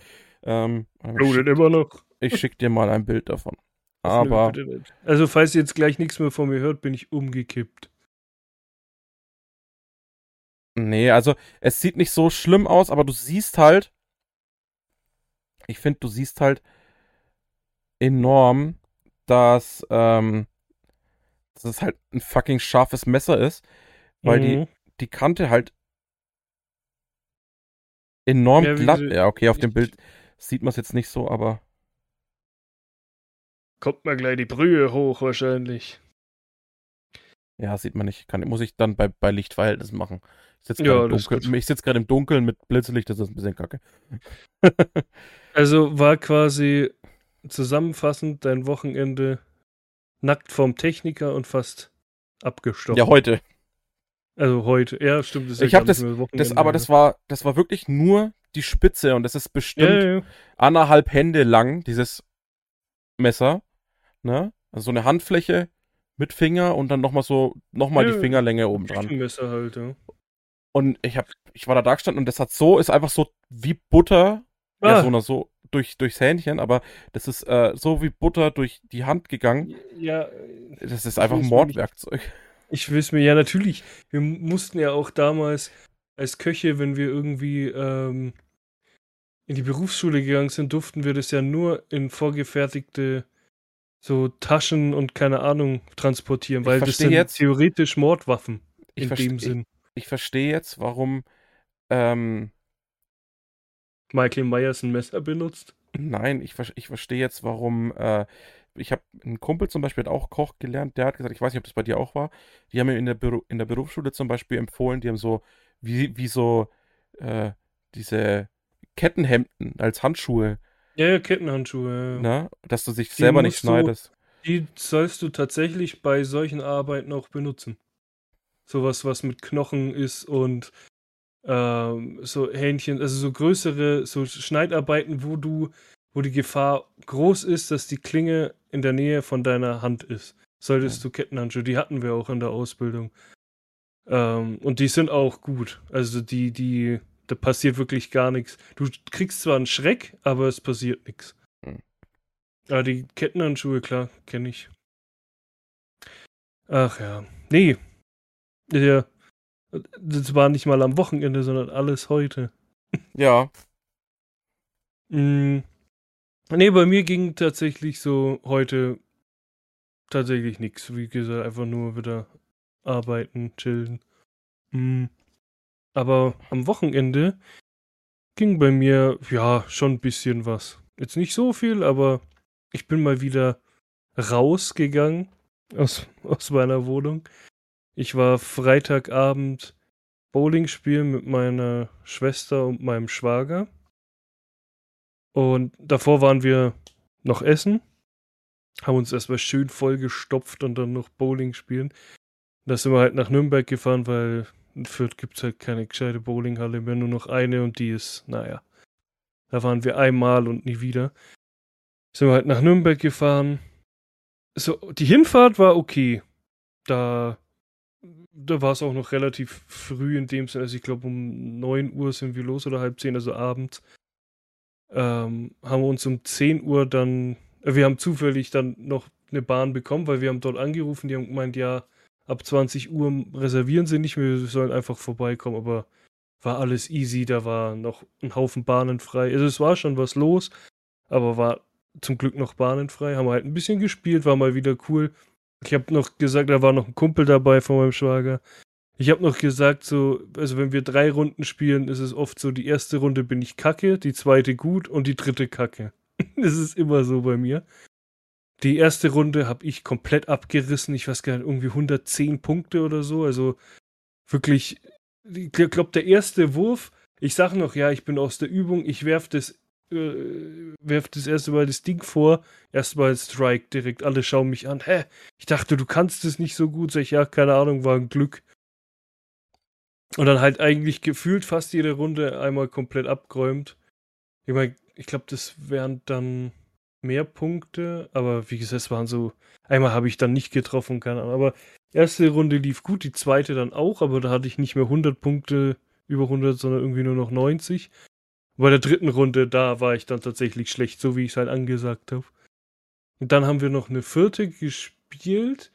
Ja. Ähm, Blutet immer noch. Ich schick dir mal ein Bild davon. Aber. Also, falls ihr jetzt gleich nichts mehr von mir hört, bin ich umgekippt. Nee, also es sieht nicht so schlimm aus, aber du siehst halt, ich finde, du siehst halt enorm, dass, ähm, dass es halt ein fucking scharfes Messer ist, weil die, Mhm. die Kante halt enorm Ja, glatt. Ja, okay, auf dem Bild sieht man es jetzt nicht so, aber Kommt mir gleich die Brühe hoch wahrscheinlich. ja, sieht man nicht. Kann, muss ich dann bei, bei Lichtverhältnissen machen. Ich sitze Ja, gerade ich sitz gerade im Dunkeln mit Blitzlicht, das ist ein bisschen kacke. [laughs] Also war quasi zusammenfassend dein Wochenende nackt vom Techniker und fast abgestochen. Ja, heute. Also heute. Ja, stimmt. Das ist ja Ich hab gar das- Das, aber ja. das war, das war wirklich nur die Spitze und das ist bestimmt Ja, ja, ja. anderthalb Hände lang, dieses Messer. Ne? Also so eine Handfläche mit Finger und dann nochmal so, nochmal Ja, die Fingerlänge oben dran. Küchenmesser halt, ja. Und ich hab, ich war da da gestanden und das hat so, ist einfach so wie Butter, ja, Ah. so, na, so durch, durchs Hähnchen, aber das ist äh, so wie Butter durch die Hand gegangen. Ja, Das ist einfach. Mordwerkzeug. ich will es mir, ja, natürlich. Wir mussten ja auch damals als Köche, wenn wir irgendwie ähm, in die Berufsschule gegangen sind, durften wir das ja nur in vorgefertigte so Taschen und keine Ahnung transportieren, weil das sind jetzt- theoretisch Mordwaffen in dem Sinn. Ich, verstehe jetzt, warum, ähm, Michael Myers ein Messer benutzt. Nein, ich, ich verstehe jetzt, warum. Äh, ich habe einen Kumpel zum Beispiel, hat auch Koch gelernt, der hat gesagt, ich weiß nicht, ob das bei dir auch war. Die haben mir in der, Beru in der Berufsschule zum Beispiel empfohlen, die haben so, wie, wie so, äh, diese Kettenhemden als Handschuhe, Ja, ja, Kettenhandschuhe. Ja. ne? Dass du dich Die selber nicht musst du- schneidest. Die sollst du tatsächlich bei solchen Arbeiten auch benutzen. Sowas, was mit Knochen ist und ähm, so Hähnchen, also so größere, so Schneidarbeiten, wo du, wo die Gefahr groß ist, dass die Klinge in der Nähe von deiner Hand ist. Solltest du Kettenhandschuhe, die hatten wir auch in der Ausbildung. Ähm, und die sind auch gut. Also die, die, da passiert wirklich gar nichts. Du kriegst zwar einen Schreck, aber es passiert nichts. Hm. Ah, die Kettenhandschuhe, klar, kenne ich. Ach ja. Nee. Ja. Das war nicht mal am Wochenende, sondern alles heute. Ja, Mm. Nee, bei mir ging tatsächlich so heute tatsächlich nichts. Wie gesagt, einfach nur wieder arbeiten, chillen. Mm. Aber am Wochenende ging bei mir, ja, schon ein bisschen was. Jetzt nicht so viel, aber ich bin mal wieder rausgegangen aus, aus meiner Wohnung. Ich war Freitagabend Bowling spielen mit meiner Schwester und meinem Schwager. Und davor waren wir noch essen, haben uns erstmal schön vollgestopft und dann noch Bowling spielen. Da sind wir halt nach Nürnberg gefahren, weil in Fürth gibt es halt keine gescheite Bowlinghalle mehr, nur noch eine und die ist, naja. Da waren wir einmal und nie wieder. Sind wir halt nach Nürnberg gefahren. So, die Hinfahrt war okay. Da, da war es auch noch relativ früh in dem Sinne. Also ich glaube um 9 Uhr sind wir los oder halb 10, also abends. Ähm, haben wir uns um 10 Uhr dann, äh, wir haben zufällig dann noch eine Bahn bekommen, weil wir haben dort angerufen, die haben gemeint, ja, ab 20 Uhr reservieren sie nicht mehr, wir sollen einfach vorbeikommen, aber war alles easy, da war noch ein Haufen Bahnen frei. Also es war schon was los, aber war zum Glück noch Bahnen frei, haben halt ein bisschen gespielt, war mal wieder cool. Ich habe noch gesagt, da war noch ein Kumpel dabei von meinem Schwager. Ich habe noch gesagt, so, also wenn wir drei Runden spielen, ist es oft so, die erste Runde bin ich kacke, die zweite gut und die dritte kacke. [laughs] das ist immer so bei mir. Die erste Runde habe ich komplett abgerissen. Ich weiß gar nicht, irgendwie 110 Punkte oder so. Also wirklich, ich glaube, der erste Wurf, ich sage noch, ja, ich bin aus der Übung, ich werf das, äh, werf das erste Mal das Ding vor, erstmal Strike direkt. Alle schauen mich an. Hä? Ich dachte, du kannst es nicht so gut. Sag ich, ja, keine Ahnung, war ein Glück. Und dann halt eigentlich gefühlt fast jede Runde einmal komplett abgeräumt. Ich meine, ich glaube, das wären dann mehr Punkte, aber wie gesagt, es waren so, einmal habe ich dann nicht getroffen, keine Ahnung, aber erste Runde lief gut, die zweite dann auch, aber da hatte ich nicht mehr 100 Punkte, über 100, sondern irgendwie nur noch 90. Bei der dritten Runde, da war ich dann tatsächlich schlecht, so wie ich es halt angesagt habe. Und dann haben wir noch eine vierte gespielt,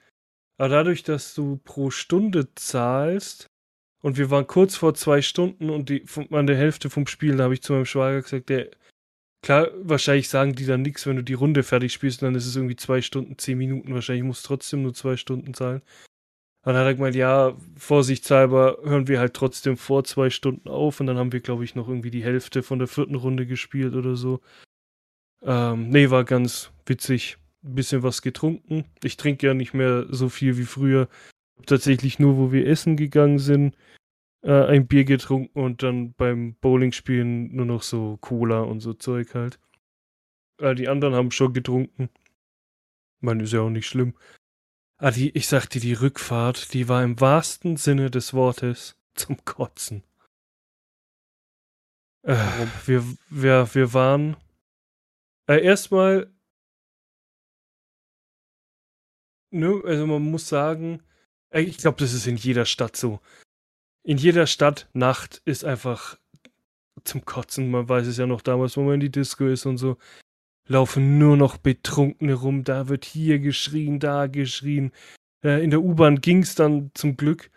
aber dadurch, dass du pro Stunde zahlst, und wir waren kurz vor zwei Stunden und die, an der Hälfte vom Spiel, da habe ich zu meinem Schwager gesagt, der klar, wahrscheinlich sagen die dann nichts, wenn du die Runde fertig spielst, dann ist es irgendwie zwei Stunden, zehn Minuten. Wahrscheinlich musst du trotzdem nur zwei Stunden zahlen. Dann hat er gemeint, ja, vorsichtshalber hören wir halt trotzdem vor zwei Stunden auf. Und dann haben wir, glaube ich, noch irgendwie die Hälfte von der vierten Runde gespielt oder so. Ähm, nee, war ganz witzig. Ein bisschen was getrunken. Ich trinke ja nicht mehr so viel wie früher. Tatsächlich nur, wo wir essen gegangen sind, äh, ein Bier getrunken und dann beim Bowling-Spielen nur noch so Cola und so Zeug halt. Äh, die anderen haben schon getrunken. Man ist ja auch nicht schlimm. Ah, die, ich sagte, die Rückfahrt, die war im wahrsten Sinne des Wortes zum Kotzen. Äh, wir, wir, wir waren äh, erstmal, ne, also man muss sagen, äh, ich glaube, das ist in jeder Stadt so. In jeder Stadt Nacht ist einfach zum Kotzen. Man weiß es ja noch damals, wo man in die Disco ist und so laufen nur noch Betrunkene rum. Da wird hier geschrien, da geschrien. Äh, in der U-Bahn ging es dann zum Glück,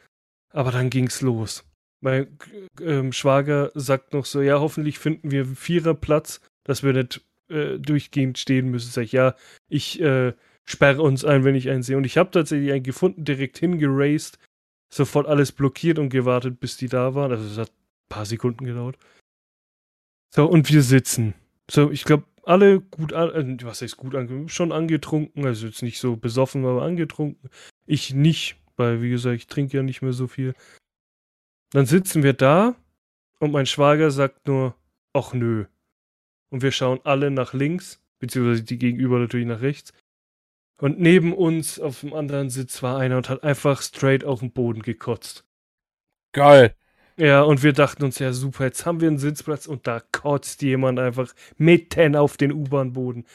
aber dann ging es los. Mein ähm, Schwager sagt noch so: Ja, hoffentlich finden wir Viererplatz, dass wir nicht äh, durchgehend stehen müssen. Sag ich: Ja, ich äh, sperre uns ein, wenn ich einen sehe. Und ich habe tatsächlich einen gefunden, direkt hingeraced, sofort alles blockiert und gewartet, bis die da waren. Also es hat ein paar Sekunden gedauert. So, und wir sitzen. So, ich glaube, alle gut an, äh, was heißt gut angetrunken, schon angetrunken, also jetzt nicht so besoffen, aber angetrunken. Ich nicht, weil wie gesagt, ich trinke ja nicht mehr so viel. Dann sitzen wir da und mein Schwager sagt nur, ach nö. Und wir schauen alle nach links, beziehungsweise die gegenüber natürlich nach rechts. Und neben uns auf dem anderen Sitz war einer und hat einfach straight auf den Boden gekotzt. Geil. Ja, und wir dachten uns, ja super, jetzt haben wir einen Sitzplatz und da kotzt jemand einfach mitten auf den U-Bahn-Boden.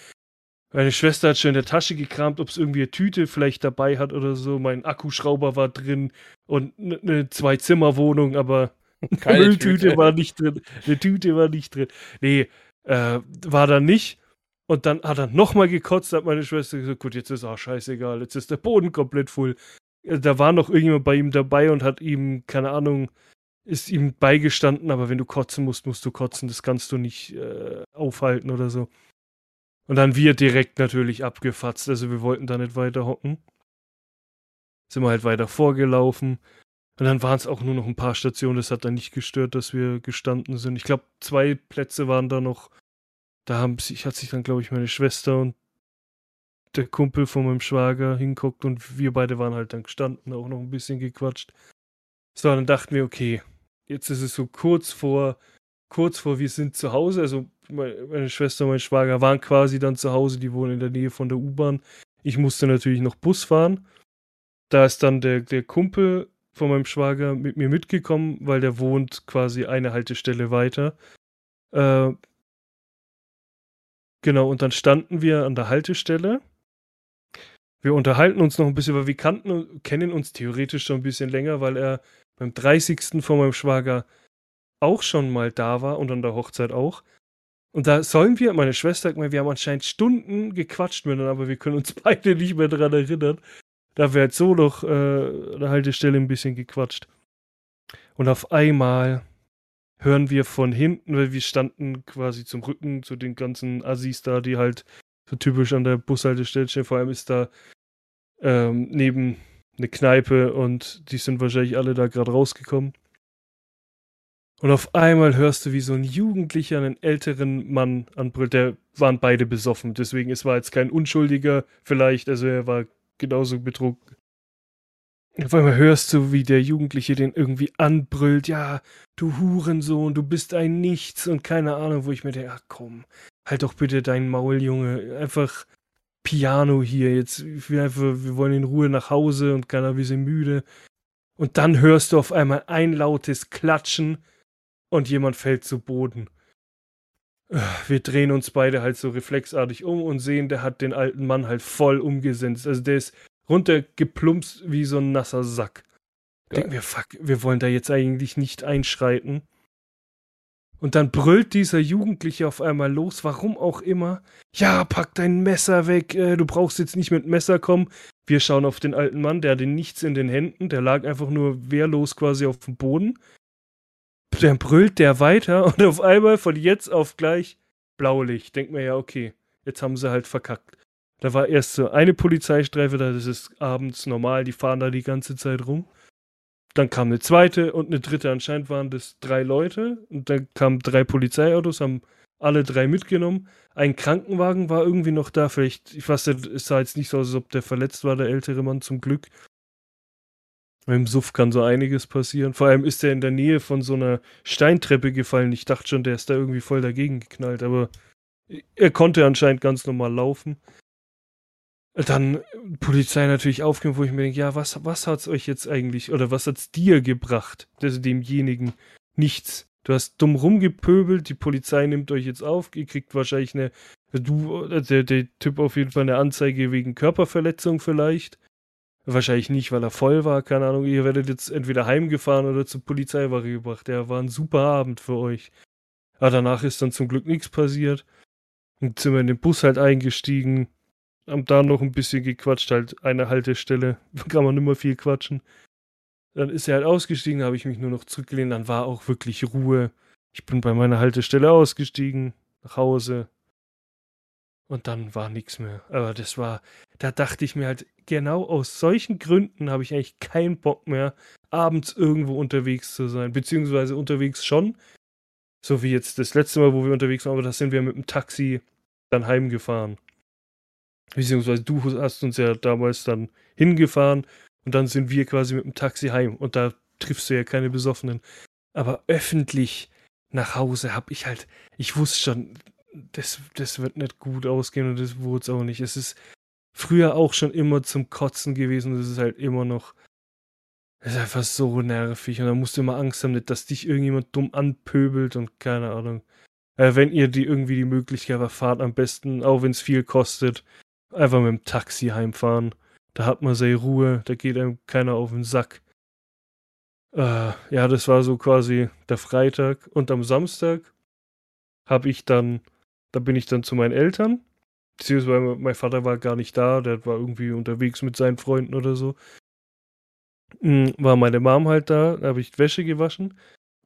Meine Schwester hat schon in der Tasche gekramt, ob es irgendwie eine Tüte vielleicht dabei hat oder so. Mein Akkuschrauber war drin und eine Zwei-Zimmer-Wohnung, aber [laughs] eine Mülltüte war nicht drin. Eine Tüte war nicht drin. Nee, äh, war da nicht. Und dann hat er nochmal gekotzt, hat meine Schwester gesagt, gut, jetzt ist auch scheißegal, jetzt ist der Boden komplett voll. Da war noch irgendjemand bei ihm dabei und hat ihm, keine Ahnung, ist ihm beigestanden, aber wenn du kotzen musst, musst du kotzen. Das kannst du nicht äh, aufhalten oder so. Und dann wir direkt natürlich abgefatzt. Also wir wollten da nicht weiter hocken. Sind wir halt weiter vorgelaufen. Und dann waren es auch nur noch ein paar Stationen. Das hat dann nicht gestört, dass wir gestanden sind. Ich glaube, zwei Plätze waren da noch. Da haben sich, hat sich dann, glaube ich, meine Schwester und der Kumpel von meinem Schwager hinguckt und wir beide waren halt dann gestanden, auch noch ein bisschen gequatscht. So, dann dachten wir, okay, jetzt ist es so kurz vor, kurz vor, wir sind zu Hause. Also meine Schwester und mein Schwager waren quasi dann zu Hause, die wohnen in der Nähe von der U-Bahn. Ich musste natürlich noch Bus fahren. Da ist dann der, der Kumpel von meinem Schwager mit mir mitgekommen, weil der wohnt quasi eine Haltestelle weiter. Äh, genau, und dann standen wir an der Haltestelle. Wir unterhalten uns noch ein bisschen, weil wir kannten, kennen uns theoretisch schon ein bisschen länger, weil er beim 30. von meinem Schwager auch schon mal da war und an der Hochzeit auch. Und da sollen wir, meine Schwester mir, wir haben anscheinend Stunden gequatscht miteinander, aber wir können uns [laughs] beide nicht mehr daran erinnern. Da jetzt so noch äh, an der Haltestelle ein bisschen gequatscht. Und auf einmal hören wir von hinten, weil wir standen quasi zum Rücken zu den ganzen Assis da, die halt so typisch an der Bushaltestelle stehen. Vor allem ist da ähm, neben eine Kneipe und die sind wahrscheinlich alle da gerade rausgekommen. Und auf einmal hörst du, wie so ein Jugendlicher einen älteren Mann anbrüllt. Der waren beide besoffen. Deswegen, es war jetzt kein Unschuldiger, vielleicht. Also er war genauso betrunken. Auf einmal hörst du, wie der Jugendliche den irgendwie anbrüllt. Ja, du Hurensohn, du bist ein Nichts und keine Ahnung, wo ich mir denke, ach komm, halt doch bitte deinen Maul, Junge. Einfach Piano hier. Jetzt, wir, einfach, wir wollen in Ruhe nach Hause und keiner, wir sind müde. Und dann hörst du auf einmal ein lautes Klatschen und jemand fällt zu Boden. Wir drehen uns beide halt so reflexartig um und sehen, der hat den alten Mann halt voll umgesetzt. Also der ist runtergeplumpst wie so ein nasser Sack. Denken wir, fuck, wir wollen da jetzt eigentlich nicht einschreiten. Und dann brüllt dieser Jugendliche auf einmal los, warum auch immer. Ja, pack dein Messer weg, äh, du brauchst jetzt nicht mit Messer kommen. Wir schauen auf den alten Mann, der hatte nichts in den Händen, der lag einfach nur wehrlos quasi auf dem Boden. Dann brüllt der weiter [laughs] und auf einmal von jetzt auf gleich Blaulicht. Denkt mir ja, okay, jetzt haben sie halt verkackt. Da war erst so eine Polizeistreife, da ist es abends normal, die fahren da die ganze Zeit rum. Dann kam eine zweite und eine dritte. Anscheinend waren das drei Leute. Und dann kamen drei Polizeiautos, haben alle drei mitgenommen. Ein Krankenwagen war irgendwie noch da. Vielleicht, ich weiß nicht, es sah jetzt nicht so aus, als ob der verletzt war, der ältere Mann zum Glück. Im Suff kann so einiges passieren. Vor allem ist er in der Nähe von so einer Steintreppe gefallen. Ich dachte schon, der ist da irgendwie voll dagegen geknallt, aber er konnte anscheinend ganz normal laufen. Dann Polizei natürlich aufgehört, wo ich mir denke, ja, was, was hat's euch jetzt eigentlich, oder was hat's dir gebracht, also demjenigen? Nichts. Du hast dumm rumgepöbelt, die Polizei nimmt euch jetzt auf, ihr kriegt wahrscheinlich eine, du, der, der Typ auf jeden Fall eine Anzeige wegen Körperverletzung vielleicht. Wahrscheinlich nicht, weil er voll war, keine Ahnung. Ihr werdet jetzt entweder heimgefahren oder zur Polizeiwache gebracht. Der war ein super Abend für euch. Aber danach ist dann zum Glück nichts passiert. Und sind wir in den Bus halt eingestiegen haben da noch ein bisschen gequatscht, halt eine Haltestelle, [laughs] kann man nicht mehr viel quatschen. Dann ist er halt ausgestiegen, habe ich mich nur noch zurückgelehnt, dann war auch wirklich Ruhe. Ich bin bei meiner Haltestelle ausgestiegen, nach Hause. Und dann war nichts mehr. Aber das war, da dachte ich mir halt, genau aus solchen Gründen habe ich eigentlich keinen Bock mehr, abends irgendwo unterwegs zu sein. Beziehungsweise unterwegs schon. So wie jetzt das letzte Mal, wo wir unterwegs waren, aber da sind wir mit dem Taxi dann heimgefahren. Beziehungsweise du hast uns ja damals dann hingefahren und dann sind wir quasi mit dem Taxi heim und da triffst du ja keine Besoffenen. Aber öffentlich nach Hause habe ich halt, ich wusste schon, das, das wird nicht gut ausgehen und das wurde es auch nicht. Es ist früher auch schon immer zum Kotzen gewesen und es ist halt immer noch, es ist einfach so nervig und da musst du immer Angst haben, dass dich irgendjemand dumm anpöbelt und keine Ahnung. Äh, wenn ihr die irgendwie die Möglichkeit habt, fahrt am besten, auch wenn es viel kostet, einfach mit dem Taxi heimfahren. Da hat man seine Ruhe, da geht einem keiner auf den Sack. Äh, ja, das war so quasi der Freitag. Und am Samstag habe ich dann, da bin ich dann zu meinen Eltern. Beziehungsweise mein Vater war gar nicht da, der war irgendwie unterwegs mit seinen Freunden oder so. Hm, war meine Mom halt da, da habe ich Wäsche gewaschen.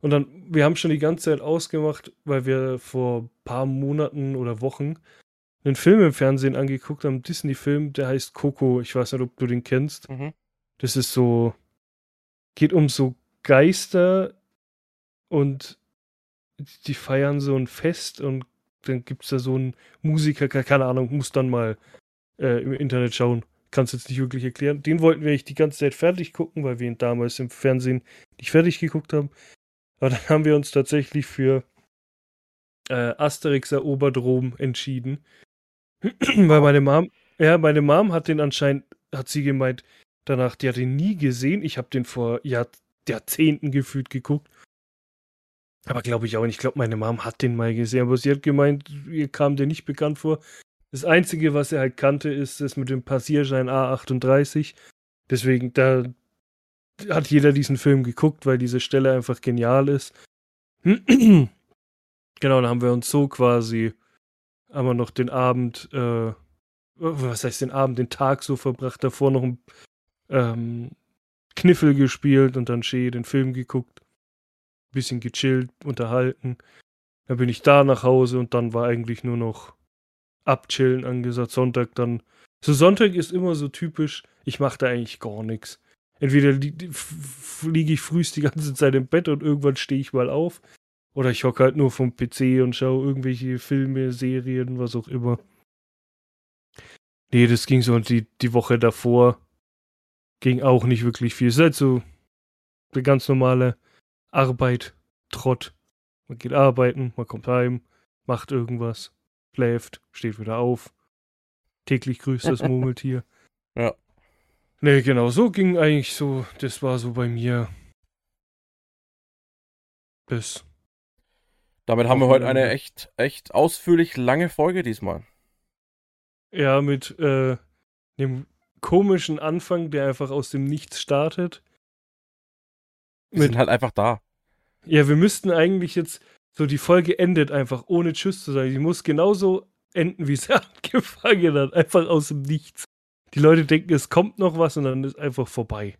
Und dann, wir haben schon die ganze Zeit ausgemacht, weil wir vor paar Monaten oder Wochen einen Film im Fernsehen angeguckt, einen Disney-Film, der heißt Coco. Ich weiß nicht, ob du den kennst. Mhm. Das ist so, geht um so Geister und die feiern so ein Fest und dann gibt es da so einen Musiker, keine Ahnung, muss dann mal äh, im Internet schauen. Kann es jetzt nicht wirklich erklären. Den wollten wir echt die ganze Zeit fertig gucken, weil wir ihn damals im Fernsehen nicht fertig geguckt haben. Aber dann haben wir uns tatsächlich für äh, Asterix erobert Rom entschieden. [clears throat] Weil meine Mom, ja, meine Mom hat den anscheinend, hat sie gemeint, danach, die hat ihn nie gesehen. Ich habe den vor Jahr, Jahrzehnten gefühlt geguckt. Aber glaube ich auch nicht. Ich glaube, meine Mom hat den mal gesehen. Aber sie hat gemeint, ihr kam der nicht bekannt vor. Das Einzige, was er halt kannte, ist das mit dem Passierschein A38. Deswegen, da hat jeder diesen Film geguckt, weil diese Stelle einfach genial ist. [clears throat] genau, dann haben wir uns so quasi haben wir noch den Abend, äh, was heißt den Abend, den Tag so verbracht, davor noch ein ähm, Kniffel gespielt und dann schön den Film geguckt. Bisschen gechillt, unterhalten. Dann bin ich da nach Hause und dann war eigentlich nur noch abchillen angesagt. Sonntag dann. So Sonntag ist immer so typisch, ich mache da eigentlich gar nichts. Entweder li liege ich frühst die ganze Zeit im Bett und irgendwann stehe ich mal auf. Oder ich hocke halt nur vom PC und schaue irgendwelche Filme, Serien, was auch immer. Nee, das ging so und die, die Woche davor ging auch nicht wirklich viel. Es ist halt so eine ganz normale Arbeit, Trott. Man geht arbeiten, man kommt heim, macht irgendwas, schläft, steht wieder auf. Täglich grüßt das [laughs] Murmeltier. ja. Nee, genau, so ging eigentlich so, das war so bei mir. Bis damit haben wir heute eine echt, echt ausführlich lange Folge diesmal. Ja, mit äh, dem komischen Anfang, der einfach aus dem Nichts startet. Wir mit, sind halt einfach da. Ja, wir müssten eigentlich jetzt, so die Folge endet einfach ohne Tschüss zu sagen. Die muss genauso enden, wie sie [laughs] angefangen hat. Einfach aus dem Nichts. Die Leute denken, es kommt noch was und dann ist einfach vorbei.